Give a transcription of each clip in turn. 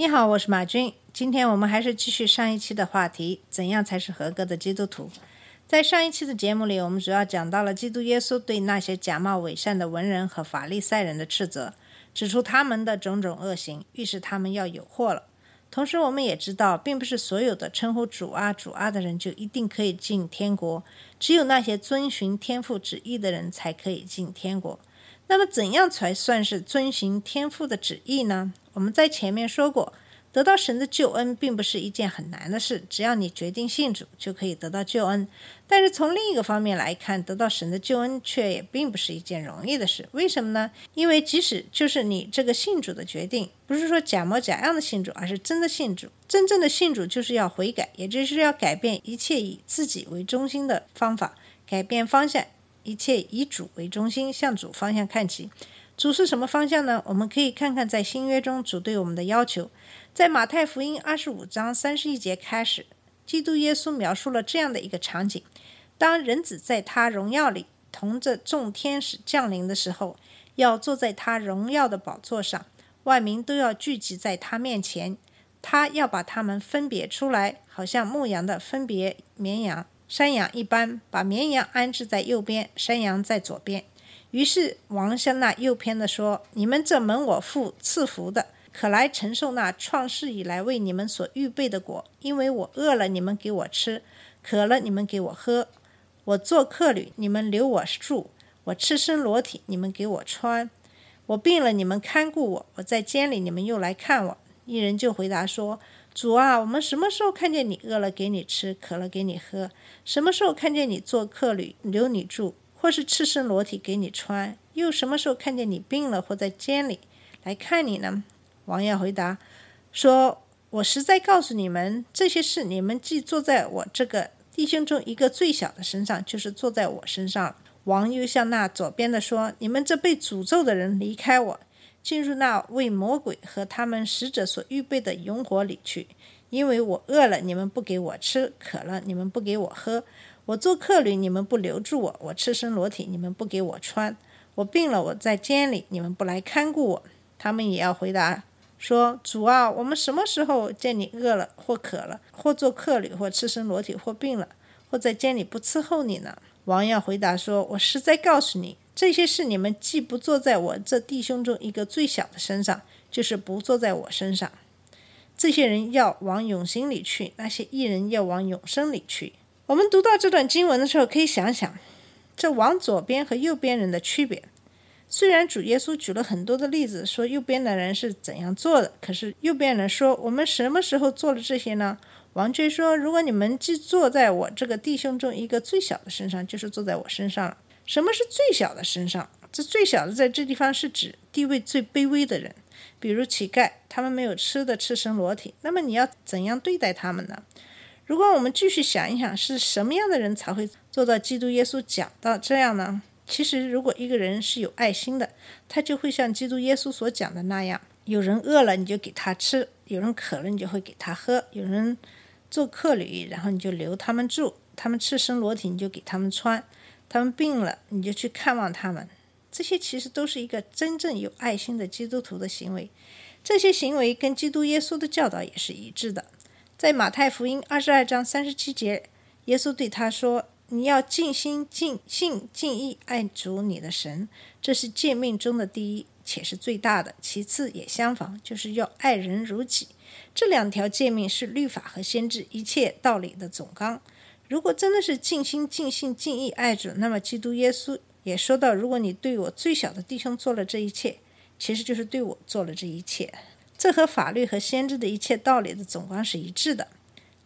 你好，我是马军。今天我们还是继续上一期的话题：怎样才是合格的基督徒？在上一期的节目里，我们主要讲到了基督耶稣对那些假冒伪善的文人和法利赛人的斥责，指出他们的种种恶行，预示他们要有祸了。同时，我们也知道，并不是所有的称呼主啊、主啊的人就一定可以进天国，只有那些遵循天父旨意的人才可以进天国。那么，怎样才算是遵循天父的旨意呢？我们在前面说过，得到神的救恩并不是一件很难的事，只要你决定信主，就可以得到救恩。但是从另一个方面来看，得到神的救恩却也并不是一件容易的事。为什么呢？因为即使就是你这个信主的决定，不是说假模假样的信主，而是真的信主。真正的信主就是要悔改，也就是要改变一切以自己为中心的方法，改变方向。一切以主为中心，向主方向看齐。主是什么方向呢？我们可以看看在新约中主对我们的要求。在马太福音二十五章三十一节开始，基督耶稣描述了这样的一个场景：当人子在他荣耀里同着众天使降临的时候，要坐在他荣耀的宝座上，万民都要聚集在他面前，他要把他们分别出来，好像牧羊的分别绵羊。山羊一般，把绵羊安置在右边，山羊在左边。于是王向那右边的说：“你们这蒙我父赐福的，可来承受那创世以来为你们所预备的果。因为我饿了，你们给我吃；渴了，你们给我喝；我做客旅，你们留我住；我赤身裸体，你们给我穿；我病了，你们看顾我；我在监里，你们又来看我。”一人就回答说：“主啊，我们什么时候看见你饿了给你吃，渴了给你喝？什么时候看见你做客旅留你住，或是赤身裸体给你穿？又什么时候看见你病了或在监里来看你呢？”王耀回答说：“我实在告诉你们，这些事你们既坐在我这个弟兄中一个最小的身上，就是坐在我身上。”王又向那左边的说：“你们这被诅咒的人，离开我！”进入那为魔鬼和他们使者所预备的永火里去，因为我饿了，你们不给我吃；渴了，你们不给我喝；我做客旅，你们不留住我；我赤身裸体，你们不给我穿；我病了，我在监里，你们不来看顾我。他们也要回答说：“主啊，我们什么时候见你饿了，或渴了，或做客旅，或赤身裸体，或病了，或在监里不伺候你呢？”王要回答说：“我实在告诉你。”这些事你们既不做在我这弟兄中一个最小的身上，就是不做在我身上。这些人要往永心里去，那些艺人要往永生里去。我们读到这段经文的时候，可以想想这往左边和右边人的区别。虽然主耶稣举了很多的例子，说右边的人是怎样做的，可是右边人说：“我们什么时候做了这些呢？”王却说：“如果你们既坐在我这个弟兄中一个最小的身上，就是坐在我身上了。”什么是最小的身上？这最小的在这地方是指地位最卑微的人，比如乞丐，他们没有吃的，赤身裸体。那么你要怎样对待他们呢？如果我们继续想一想，是什么样的人才会做到基督耶稣讲到这样呢？其实，如果一个人是有爱心的，他就会像基督耶稣所讲的那样：有人饿了，你就给他吃；有人渴了，你就会给他喝；有人做客旅，然后你就留他们住；他们赤身裸体，你就给他们穿。他们病了，你就去看望他们。这些其实都是一个真正有爱心的基督徒的行为。这些行为跟基督耶稣的教导也是一致的。在马太福音二十二章三十七节，耶稣对他说：“你要尽心、尽性、尽意爱主你的神，这是诫命中的第一，且是最大的。其次也相仿，就是要爱人如己。这两条诫命是律法和先知一切道理的总纲。”如果真的是尽心、尽性、尽意爱主，那么基督耶稣也说到：如果你对我最小的弟兄做了这一切，其实就是对我做了这一切。这和法律和先知的一切道理的总纲是一致的，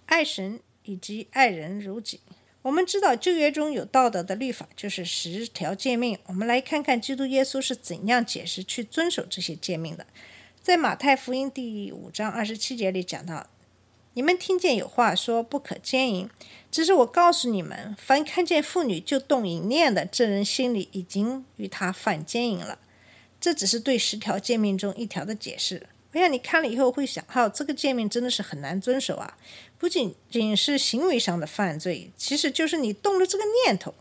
爱神以及爱人如己。我们知道旧约中有道德的律法，就是十条诫命。我们来看看基督耶稣是怎样解释去遵守这些诫命的。在马太福音第五章二十七节里讲到。你们听见有话说不可奸淫，只是我告诉你们，凡看见妇女就动淫念的，这人心里已经与他犯奸淫了。这只是对十条诫命中一条的解释。我想你看了以后会想，哦，这个诫命真的是很难遵守啊！不仅仅是行为上的犯罪，其实就是你动了这个念头，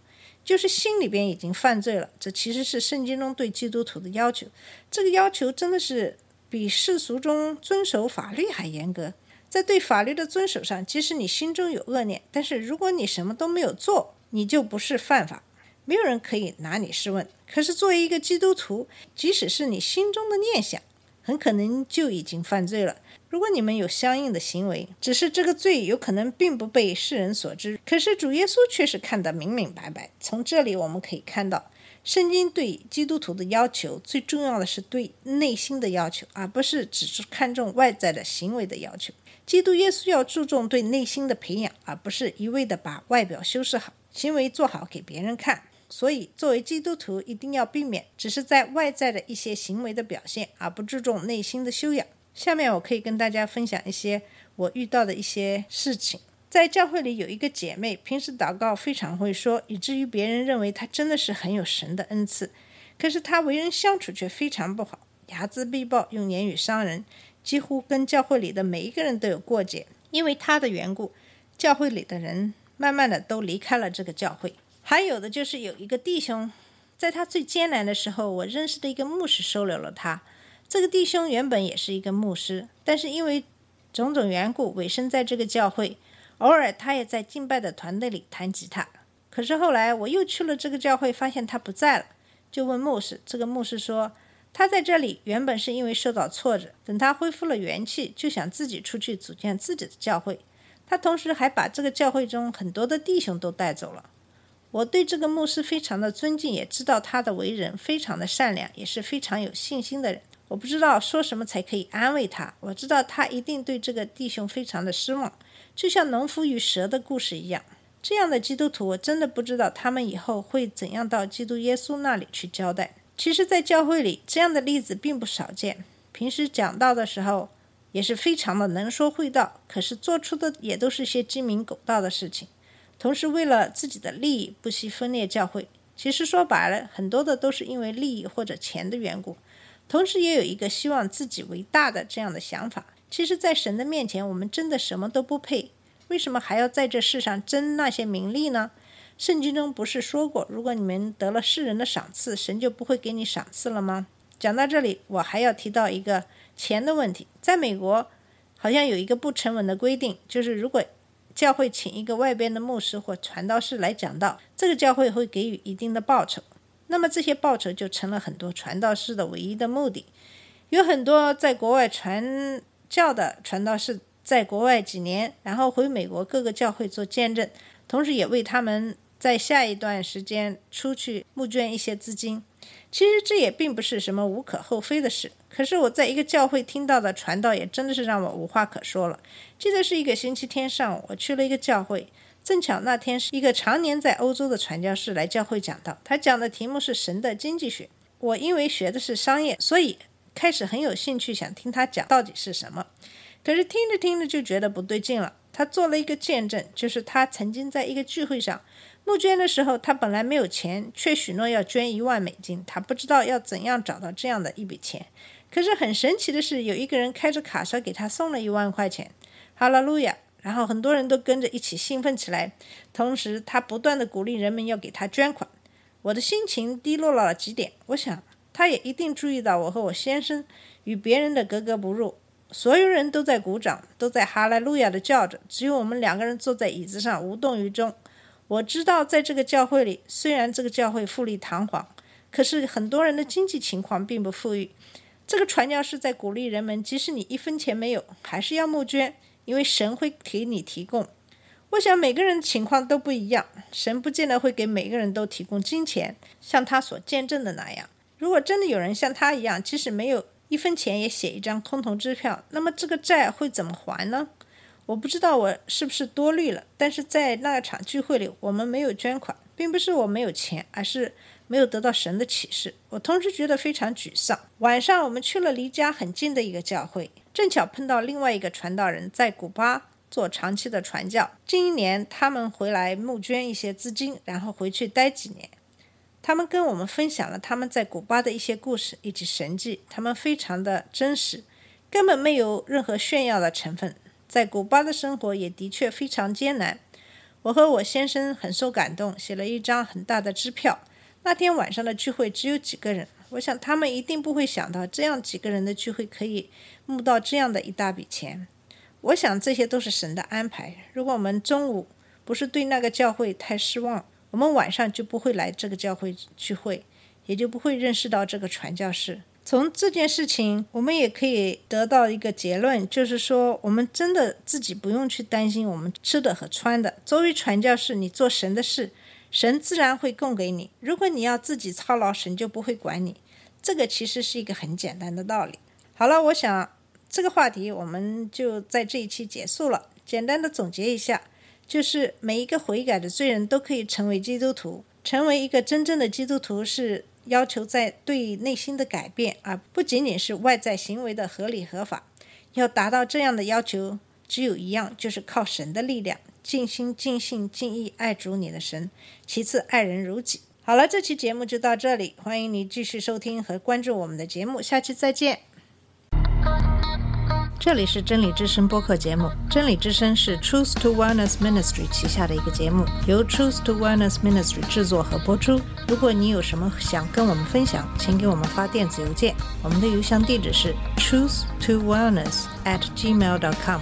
就是心里边已经犯罪了。这其实是圣经中对基督徒的要求。这个要求真的是比世俗中遵守法律还严格。在对法律的遵守上，即使你心中有恶念，但是如果你什么都没有做，你就不是犯法，没有人可以拿你试问。可是作为一个基督徒，即使是你心中的念想，很可能就已经犯罪了。如果你们有相应的行为，只是这个罪有可能并不被世人所知，可是主耶稣却是看得明明白白。从这里我们可以看到，圣经对基督徒的要求，最重要的是对内心的要求，而不是只是看重外在的行为的要求。基督耶稣要注重对内心的培养，而不是一味的把外表修饰好，行为做好给别人看。所以，作为基督徒，一定要避免只是在外在的一些行为的表现，而不注重内心的修养。下面我可以跟大家分享一些我遇到的一些事情。在教会里有一个姐妹，平时祷告非常会说，以至于别人认为她真的是很有神的恩赐。可是她为人相处却非常不好，睚眦必报，用言语伤人。几乎跟教会里的每一个人都有过节，因为他的缘故，教会里的人慢慢的都离开了这个教会。还有的就是有一个弟兄，在他最艰难的时候，我认识的一个牧师收留了他。这个弟兄原本也是一个牧师，但是因为种种缘故，委身在这个教会。偶尔他也在敬拜的团队里弹吉他。可是后来我又去了这个教会，发现他不在了，就问牧师。这个牧师说。他在这里原本是因为受到挫折，等他恢复了元气，就想自己出去组建自己的教会。他同时还把这个教会中很多的弟兄都带走了。我对这个牧师非常的尊敬，也知道他的为人非常的善良，也是非常有信心的人。我不知道说什么才可以安慰他。我知道他一定对这个弟兄非常的失望，就像农夫与蛇的故事一样。这样的基督徒，我真的不知道他们以后会怎样到基督耶稣那里去交代。其实，在教会里，这样的例子并不少见。平时讲道的时候，也是非常的能说会道，可是做出的也都是些鸡鸣狗盗的事情。同时，为了自己的利益，不惜分裂教会。其实说白了，很多的都是因为利益或者钱的缘故。同时，也有一个希望自己为大的这样的想法。其实，在神的面前，我们真的什么都不配，为什么还要在这世上争那些名利呢？圣经中不是说过，如果你们得了世人的赏赐，神就不会给你赏赐了吗？讲到这里，我还要提到一个钱的问题。在美国，好像有一个不成文的规定，就是如果教会请一个外边的牧师或传道士来讲道，这个教会会给予一定的报酬。那么这些报酬就成了很多传道士的唯一的目的。有很多在国外传教的传道士，在国外几年，然后回美国各个教会做见证，同时也为他们。在下一段时间出去募捐一些资金，其实这也并不是什么无可厚非的事。可是我在一个教会听到的传道，也真的是让我无话可说了。记得是一个星期天上午，我去了一个教会，正巧那天是一个常年在欧洲的传教士来教会讲道，他讲的题目是神的经济学。我因为学的是商业，所以开始很有兴趣想听他讲到底是什么。可是听着听着就觉得不对劲了。他做了一个见证，就是他曾经在一个聚会上。募捐的时候，他本来没有钱，却许诺要捐一万美金。他不知道要怎样找到这样的一笔钱。可是很神奇的是，有一个人开着卡车给他送了一万块钱。哈利路亚！然后很多人都跟着一起兴奋起来。同时，他不断的鼓励人们要给他捐款。我的心情低落了极点。我想，他也一定注意到我和我先生与别人的格格不入。所有人都在鼓掌，都在哈利路亚的叫着，只有我们两个人坐在椅子上无动于衷。我知道，在这个教会里，虽然这个教会富丽堂皇，可是很多人的经济情况并不富裕。这个传教士在鼓励人们，即使你一分钱没有，还是要募捐，因为神会给你提供。我想每个人情况都不一样，神不见得会给每个人都提供金钱，像他所见证的那样。如果真的有人像他一样，即使没有一分钱也写一张空头支票，那么这个债会怎么还呢？我不知道我是不是多虑了，但是在那场聚会里，我们没有捐款，并不是我没有钱，而是没有得到神的启示。我同时觉得非常沮丧。晚上，我们去了离家很近的一个教会，正巧碰到另外一个传道人在古巴做长期的传教。近一年，他们回来募捐一些资金，然后回去待几年。他们跟我们分享了他们在古巴的一些故事以及神迹，他们非常的真实，根本没有任何炫耀的成分。在古巴的生活也的确非常艰难。我和我先生很受感动，写了一张很大的支票。那天晚上的聚会只有几个人，我想他们一定不会想到这样几个人的聚会可以募到这样的一大笔钱。我想这些都是神的安排。如果我们中午不是对那个教会太失望，我们晚上就不会来这个教会聚会，也就不会认识到这个传教士。从这件事情，我们也可以得到一个结论，就是说，我们真的自己不用去担心我们吃的和穿的。作为传教士，你做神的事，神自然会供给你。如果你要自己操劳，神就不会管你。这个其实是一个很简单的道理。好了，我想这个话题我们就在这一期结束了。简单的总结一下。就是每一个悔改的罪人都可以成为基督徒。成为一个真正的基督徒是要求在对内心的改变，而不仅仅是外在行为的合理合法。要达到这样的要求，只有一样，就是靠神的力量，尽心尽性尽意爱主你的神，其次爱人如己。好了，这期节目就到这里，欢迎你继续收听和关注我们的节目，下期再见。这里是真理之声播客节目。真理之声是 Truth to Wellness Ministry 旗下的一个节目，由 Truth to Wellness Ministry 制作和播出。如果你有什么想跟我们分享，请给我们发电子邮件，我们的邮箱地址是 truth to wellness at gmail.com。